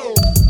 go.